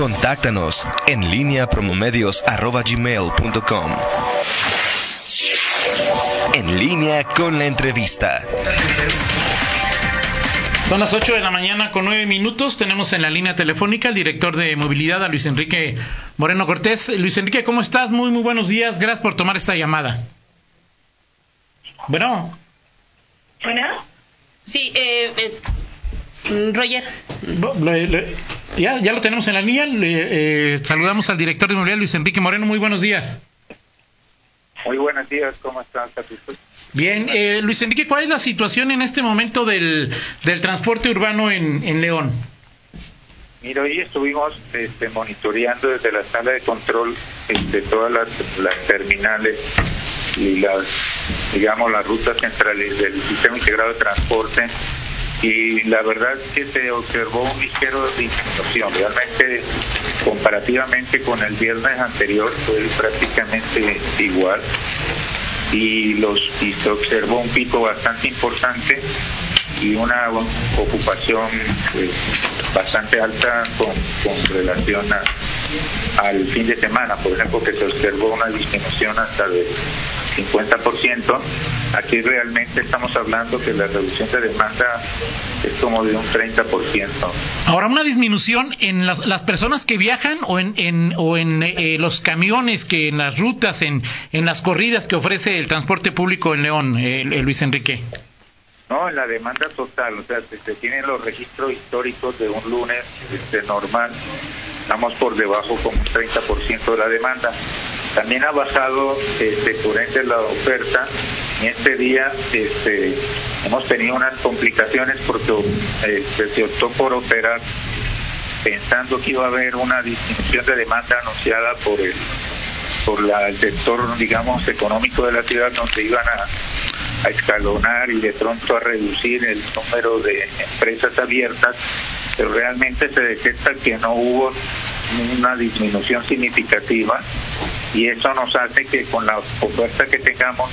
Contáctanos en línea promomedios.com. En línea con la entrevista. Son las 8 de la mañana con 9 minutos. Tenemos en la línea telefónica al director de movilidad, a Luis Enrique Moreno Cortés. Luis Enrique, ¿cómo estás? Muy, muy buenos días. Gracias por tomar esta llamada. Bueno. Bueno. Sí, eh, eh, Roger. Ya, ya lo tenemos en la línea. Le, eh, saludamos al director de movilidad, Luis Enrique Moreno. Muy buenos días. Muy buenos días. ¿Cómo estás, Bien, eh, Luis Enrique, ¿cuál es la situación en este momento del, del transporte urbano en, en León? Mira, hoy estuvimos este, monitoreando desde la sala de control este, todas las, las, terminales y las, digamos, las rutas centrales del sistema integrado de transporte y la verdad que se observó un ligero disminución. Realmente, comparativamente con el viernes anterior, fue prácticamente igual y los se observó un pico bastante importante y una ocupación pues, bastante alta con, con relación a, al fin de semana, por ejemplo, que se observó una disminución hasta del 50%. Aquí realmente estamos hablando que la reducción de demanda es como de un 30%. Ahora, una disminución en las, las personas que viajan o en, en o en eh, los camiones que en las rutas, en, en las corridas que ofrece el transporte público en León, eh, Luis Enrique. No, en la demanda total, o sea, se, se tienen los registros históricos de un lunes este, normal, estamos por debajo como un 30% de la demanda. También ha bajado este, por ende la oferta. En este día este, hemos tenido unas complicaciones porque este, se optó por operar pensando que iba a haber una disminución de demanda anunciada por el por el sector, digamos, económico de la ciudad, donde iban a, a escalonar y de pronto a reducir el número de empresas abiertas, pero realmente se detecta que no hubo una disminución significativa y eso nos hace que con la oferta que tengamos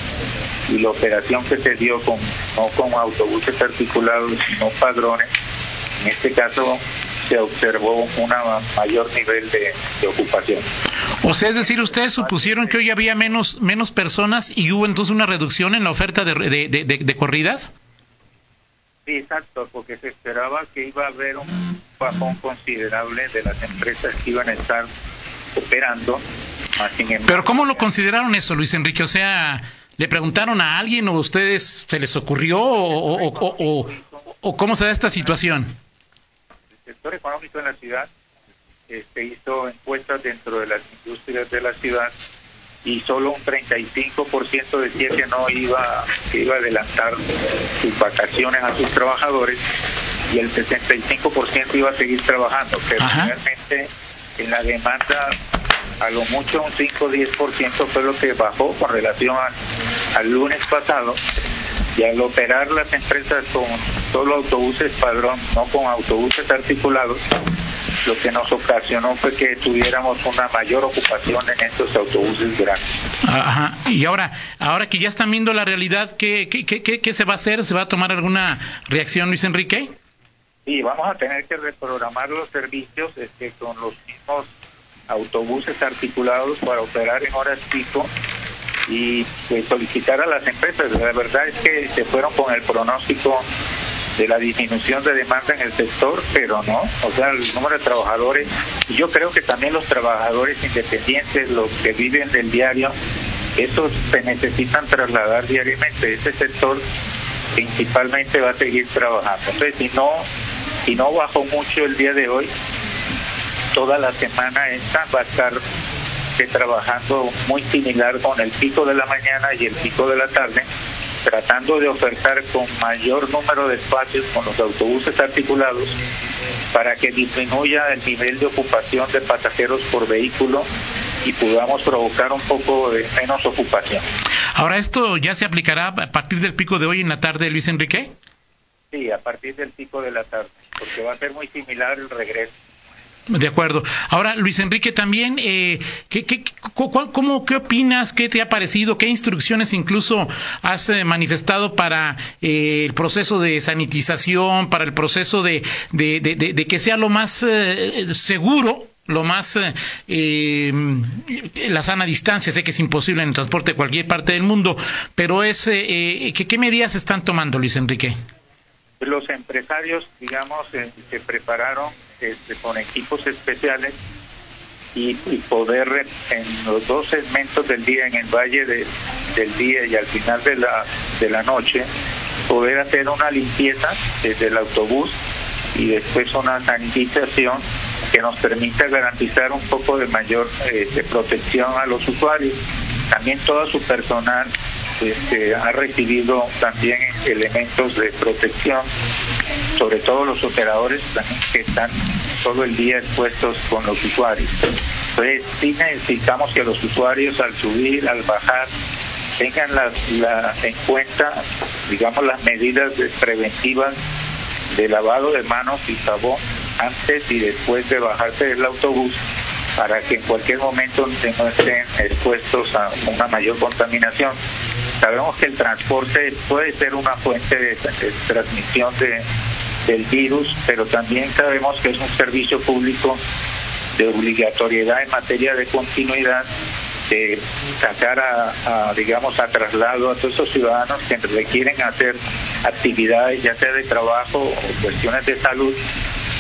y la operación que se dio con no con autobuses articulados sino padrones en este caso se observó un mayor nivel de, ocupación. O sea, es decir, ustedes supusieron que hoy había menos menos personas y hubo entonces una reducción en la oferta de, de, de corridas. Sí, exacto, porque se esperaba que iba a haber un bajón considerable de las empresas que iban a estar operando. Pero ¿cómo lo consideraron eso, Luis Enrique? O sea, ¿le preguntaron a alguien o a ustedes se les ocurrió o, o, o, o cómo se da esta situación? El sector económico en la ciudad este, hizo encuestas dentro de las industrias de la ciudad y solo un 35% decía que no iba que iba a adelantar sus vacaciones a sus trabajadores y el 65% iba a seguir trabajando, pero Ajá. realmente en la demanda a lo mucho un 5 o 10% fue lo que bajó con relación a, al lunes pasado y al operar las empresas con solo autobuses padrón, no con autobuses articulados, lo que nos ocasionó fue que tuviéramos una mayor ocupación en estos autobuses grandes. Ajá. Y ahora, ahora que ya están viendo la realidad, ¿qué, qué, qué, qué se va a hacer? ¿Se va a tomar alguna reacción, Luis Enrique? Sí, vamos a tener que reprogramar los servicios este, con los mismos autobuses articulados para operar en horas pico y pues, solicitar a las empresas. La verdad es que se fueron con el pronóstico de la disminución de demanda en el sector, pero no, o sea, el número de trabajadores, yo creo que también los trabajadores independientes, los que viven del diario, esos se necesitan trasladar diariamente, ese sector principalmente va a seguir trabajando. Entonces, si no, si no bajó mucho el día de hoy, toda la semana esta va a estar trabajando muy similar con el pico de la mañana y el pico de la tarde, tratando de ofertar con mayor número de espacios con los autobuses articulados para que disminuya el nivel de ocupación de pasajeros por vehículo y podamos provocar un poco de menos ocupación. Ahora, ¿esto ya se aplicará a partir del pico de hoy en la tarde, Luis Enrique? Sí, a partir del pico de la tarde, porque va a ser muy similar el regreso. De acuerdo. Ahora, Luis Enrique, también, eh, ¿qué, qué, cómo, ¿qué opinas? ¿Qué te ha parecido? ¿Qué instrucciones incluso has eh, manifestado para eh, el proceso de sanitización, para el proceso de, de, que sea lo más eh, seguro lo más eh, eh, la sana distancia. Sé que es imposible en el transporte de cualquier parte del mundo, pero es eh, ¿qué, medidas están tomando, Luis Enrique? Los empresarios, digamos, se prepararon este, con equipos especiales y, poder en los dos segmentos del día, en el valle del día y al final de la, de la noche, poder hacer una limpieza desde el autobús y después una sanitización que nos permita garantizar un poco de mayor eh, protección a los usuarios. También todo su personal este, ha recibido también elementos de protección, sobre todo los operadores también que están todo el día expuestos con los usuarios. Entonces sí necesitamos que los usuarios al subir, al bajar, tengan la, en cuenta, digamos, las medidas preventivas de lavado de manos y jabón antes y después de bajarse del autobús para que en cualquier momento no estén expuestos a una mayor contaminación. Sabemos que el transporte puede ser una fuente de, transmisión de, del virus, pero también sabemos que es un servicio público de obligatoriedad en materia de continuidad de sacar a, digamos a traslado a todos esos ciudadanos que requieren hacer actividades ya sea de trabajo o cuestiones de salud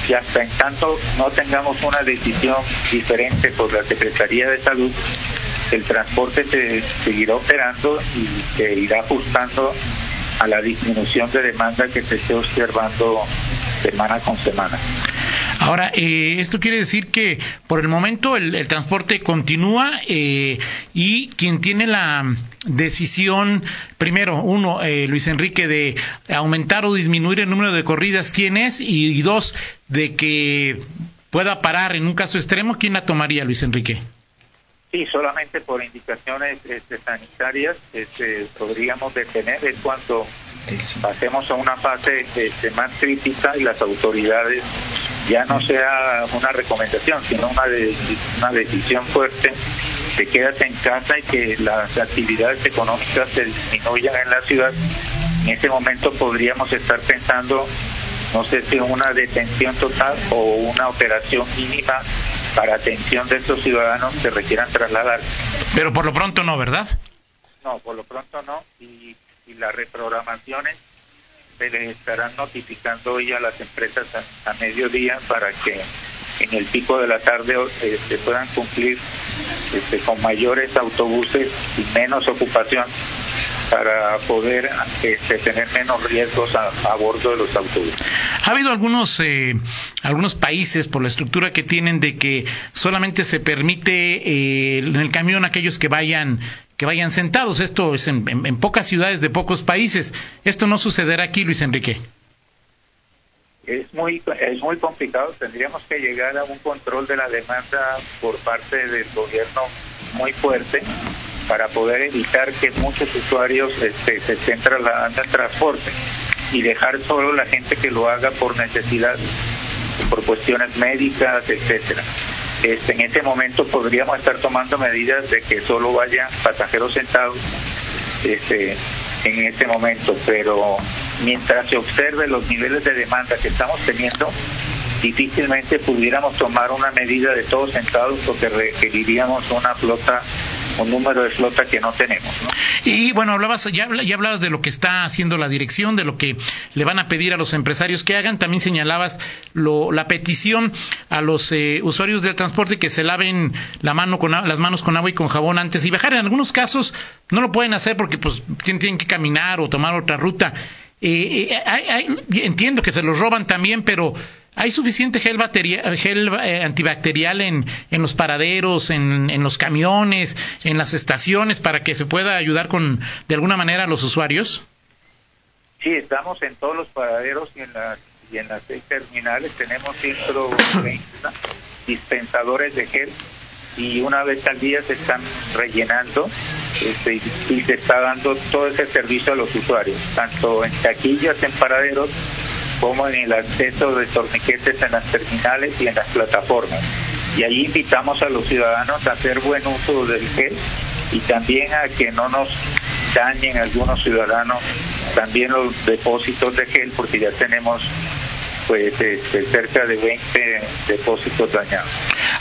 y hasta en tanto no tengamos una decisión diferente por la Secretaría de Salud el transporte se seguirá operando y se irá ajustando a la disminución de demanda que se esté observando semana con semana. Ahora, eh, esto quiere decir que por el momento el, transporte continúa eh, y quien tiene la decisión, primero, uno, eh, Luis Enrique, de aumentar o disminuir el número de corridas, ¿quién es? Y, dos, de que pueda parar en un caso extremo, ¿quién la tomaría, Luis Enrique? Sí, solamente por indicaciones este, sanitarias este, podríamos detener en cuanto pasemos a una fase este, más crítica y las autoridades ya no sea una recomendación, sino una, una decisión fuerte que quédate en casa y que las actividades económicas se disminuyan en la ciudad. En ese momento podríamos estar pensando, no sé si una detención total o una operación mínima para atención de estos ciudadanos que requieran trasladar. Pero por lo pronto no, ¿verdad? No, por lo pronto no. Y, y las reprogramaciones se les estarán notificando hoy a las empresas a, mediodía para que en el pico de la tarde se este, puedan cumplir este, con mayores autobuses y menos ocupación para poder este, tener menos riesgos a, bordo de los autobuses. Ha habido algunos eh, algunos países por la estructura que tienen de que solamente se permite eh, en el camión aquellos que vayan que vayan sentados. Esto es en, pocas ciudades de pocos países. Esto no sucederá aquí, Luis Enrique. Es muy, es muy complicado. Tendríamos que llegar a un control de la demanda por parte del gobierno muy fuerte para poder evitar que muchos usuarios este, se estén trasladando en transporte y dejar solo la gente que lo haga por necesidad, por cuestiones médicas, etcétera. Este, en este momento podríamos estar tomando medidas de que solo vayan pasajeros sentados este, en este momento, pero mientras se observe los niveles de demanda que estamos teniendo, difícilmente pudiéramos tomar una medida de todos sentados porque requeriríamos una flota un número de flota que no tenemos. Y bueno, hablabas, ya, ya hablabas de lo que está haciendo la dirección, de lo que le van a pedir a los empresarios que hagan. También señalabas lo, la petición a los eh, usuarios del transporte que se laven la mano con, las manos con agua y con jabón antes y bajar. En algunos casos no lo pueden hacer porque pues tienen, que caminar o tomar otra ruta. Eh, eh, entiendo que se los roban también, pero ¿Hay suficiente gel, gel eh, antibacterial en, en, los paraderos, en, en, los camiones, en las estaciones para que se pueda ayudar con de alguna manera a los usuarios? Sí, estamos en todos los paraderos y en las, y en las seis terminales. Tenemos 120 dispensadores de gel y una vez al día se están rellenando este, y se está dando todo ese servicio a los usuarios, tanto en taquillas, en paraderos, como en el acceso de torniquetes en las terminales y en las plataformas. Y ahí invitamos a los ciudadanos a hacer buen uso del gel y también a que no nos dañen algunos ciudadanos también los depósitos de gel porque ya tenemos pues este, cerca de 20 depósitos dañados.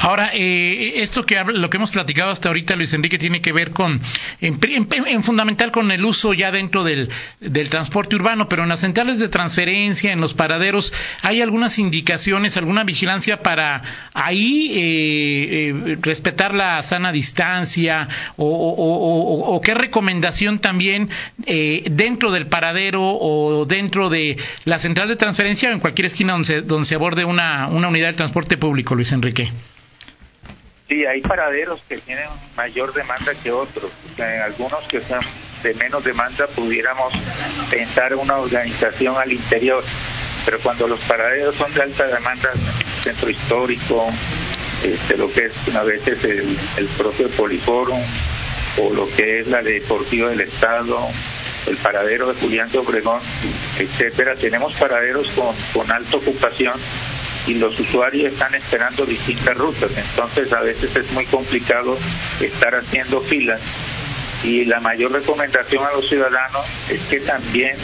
Ahora, eh, esto que lo que hemos platicado hasta ahorita, Luis Enrique, tiene que ver con, en, fundamental con el uso ya dentro del, del, transporte urbano, pero en las centrales de transferencia, en los paraderos, ¿hay algunas indicaciones, alguna vigilancia para ahí eh, eh, respetar la sana distancia o, qué recomendación también dentro del paradero o dentro de la central de transferencia o en cualquier esquina donde se, donde se aborde una, una unidad de transporte público, Luis Enrique? Sí, hay paraderos que tienen mayor demanda que otros. En algunos que son de menos demanda pudiéramos pensar una organización al interior. Pero cuando los paraderos son de alta demanda, centro histórico, este, lo que es a veces el, el propio Poliforum o lo que es la Deportiva del Estado, el paradero de Julián de Obregón, etcétera. Tenemos paraderos con, con alta ocupación y los usuarios están esperando distintas rutas, entonces a veces es muy complicado estar haciendo filas y la mayor recomendación a los ciudadanos es que también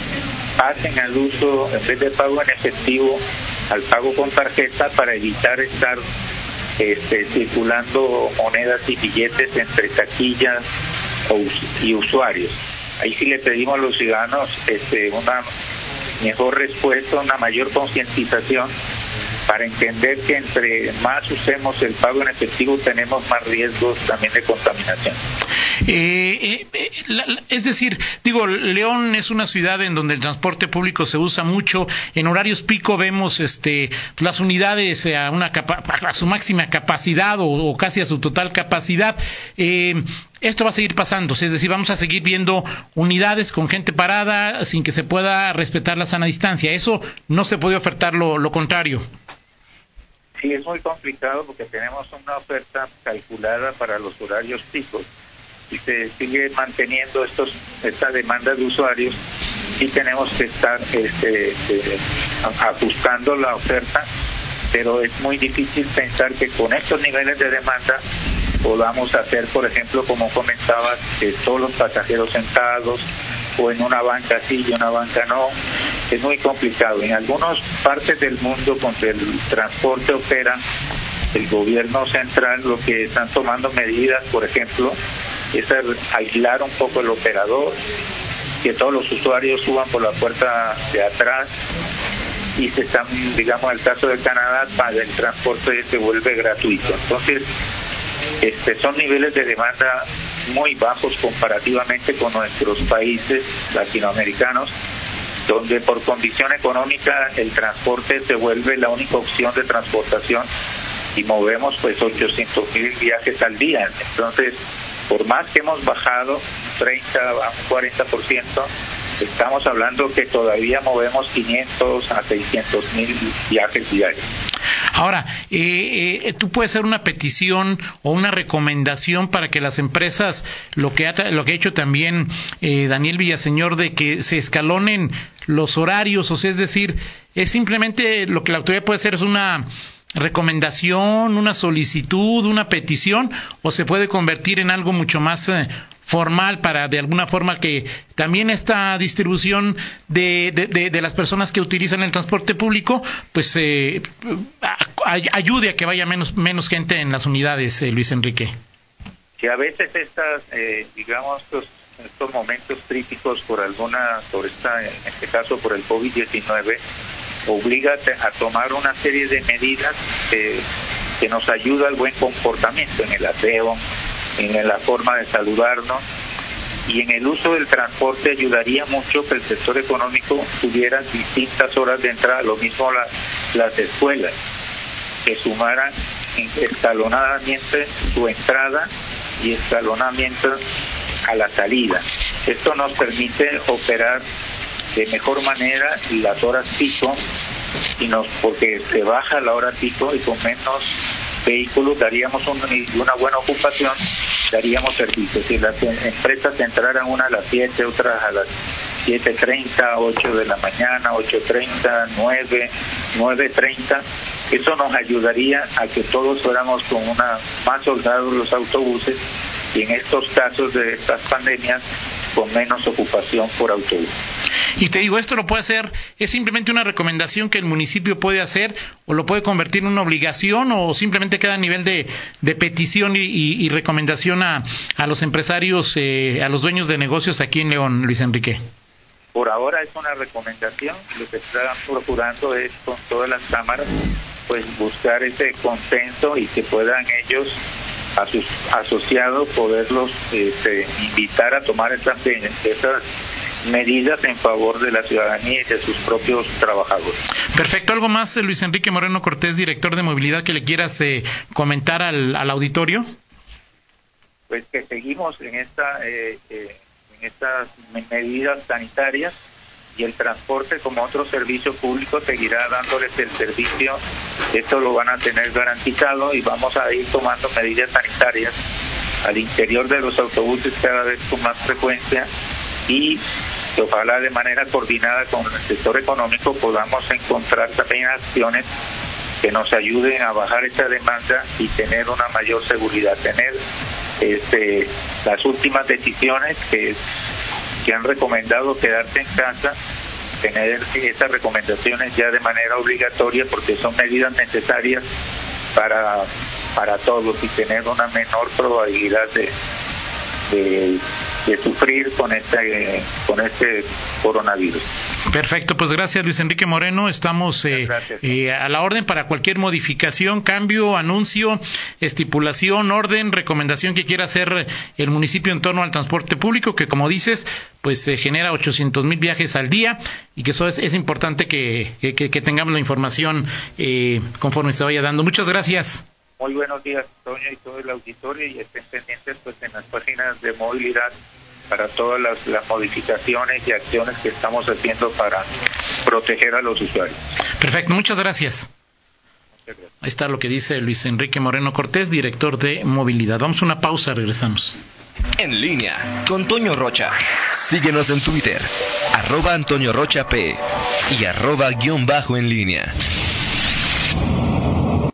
pasen al uso, en vez de pago en efectivo, al pago con tarjeta para evitar estar este, circulando monedas y billetes entre taquillas y usuarios. Ahí sí le pedimos a los ciudadanos este, una mejor respuesta, una mayor concientización para entender que entre más usemos el pago en efectivo tenemos más riesgos también de contaminación. Eh, eh, es decir, digo, León es una ciudad en donde el transporte público se usa mucho. En horarios pico vemos este, las unidades a, una a su máxima capacidad o, casi a su total capacidad. Eh, esto va a seguir pasando, es decir, vamos a seguir viendo unidades con gente parada sin que se pueda respetar la sana distancia. Eso no se puede ofertar lo, contrario. Sí, es muy complicado porque tenemos una oferta calculada para los horarios picos y se sigue manteniendo estos esta demanda de usuarios y tenemos que estar este, este, ajustando la oferta, pero es muy difícil pensar que con estos niveles de demanda podamos hacer, por ejemplo, como comentabas, que todos los pasajeros sentados o en una banca sí y una banca no. Es muy complicado. En algunas partes del mundo donde el transporte opera, el gobierno central lo que están tomando medidas, por ejemplo, es aislar un poco el operador, que todos los usuarios suban por la puerta de atrás y se están, digamos, en el caso de Canadá, para el transporte se vuelve gratuito. Entonces, este, son niveles de demanda muy bajos comparativamente con nuestros países latinoamericanos, donde por condición económica el transporte se vuelve la única opción de transportación y movemos pues 800 mil viajes al día. Entonces, por más que hemos bajado 30 a un 40%, estamos hablando que todavía movemos 500 a 600 mil viajes diarios. Ahora, eh, eh, tú puedes hacer una petición o una recomendación para que las empresas, lo que ha, lo que ha hecho también eh, Daniel Villaseñor, de que se escalonen los horarios, o sea, es decir, es simplemente lo que la autoridad puede hacer es una recomendación, una solicitud, una petición, o se puede convertir en algo mucho más eh, formal para de alguna forma que también esta distribución de, de, las personas que utilizan el transporte público pues eh, ayude a que vaya menos menos gente en las unidades eh, Luis Enrique. Que a veces estas digamos estos, estos momentos críticos por alguna por esta en este caso por el COVID-19 obliga a tomar una serie de medidas que nos ayuda al buen comportamiento en el aseo, en la forma de saludarnos y en el uso del transporte ayudaría mucho que el sector económico tuviera distintas horas de entrada, lo mismo las escuelas, que sumaran escalonadamente su entrada y escalonamiento a la salida. Esto nos permite operar de mejor manera las horas pico y nos, porque se baja la hora pico y con menos vehículos daríamos una buena ocupación, daríamos servicios. Si las empresas entraran una a las 7, otras a las 7.30, 8 de la mañana, 8.30, 9, 9.30, eso nos ayudaría a que todos fuéramos con una más soldados los autobuses y en estos casos de estas pandemias con menos ocupación por autobús. Y te digo, esto lo puede hacer, es simplemente una recomendación que el municipio puede hacer o lo puede convertir en una obligación o simplemente queda a nivel de, petición y, recomendación a, a los empresarios, eh, a los dueños de negocios aquí en León, Luis Enrique. Por ahora es una recomendación, lo que están procurando es con todas las cámaras pues buscar ese consenso y que puedan ellos a sus asociados poderlos este, invitar a tomar estas, esas medidas en favor de la ciudadanía y de sus propios trabajadores. Perfecto. ¿Algo más, Luis Enrique Moreno Cortés, director de movilidad, que le quieras eh, comentar al, al, auditorio? Pues que seguimos en esta eh, eh estas medidas sanitarias y el transporte como otro servicio público seguirá dándoles el servicio. Esto lo van a tener garantizado y vamos a ir tomando medidas sanitarias al interior de los autobuses cada vez con más frecuencia y ojalá de manera coordinada con el sector económico podamos encontrar también acciones que nos ayuden a bajar esta demanda y tener una mayor seguridad, tener este, las últimas decisiones que, que han recomendado quedarse en casa, tener esas recomendaciones ya de manera obligatoria porque son medidas necesarias para, para todos y tener una menor probabilidad de, sufrir con este, con este coronavirus. Perfecto, pues gracias Luis Enrique Moreno. Estamos eh, eh, a la orden para cualquier modificación, cambio, anuncio, estipulación, orden, recomendación que quiera hacer el municipio en torno al transporte público, que como dices, pues se genera 800 mil viajes al día y que eso es, es importante que, que, tengamos la información eh, conforme se vaya dando. Muchas gracias. Muy buenos días, Toño, y todo el auditorio, y estén pendientes pues en las páginas de movilidad para todas las, modificaciones y acciones que estamos haciendo para proteger a los usuarios. Perfecto, muchas gracias. Ahí está lo que dice Luis Enrique Moreno Cortés, director de movilidad. Vamos a una pausa, regresamos. En línea con Toño Rocha. Síguenos en Twitter, arroba Antonio Rocha P y arroba guion bajo en línea.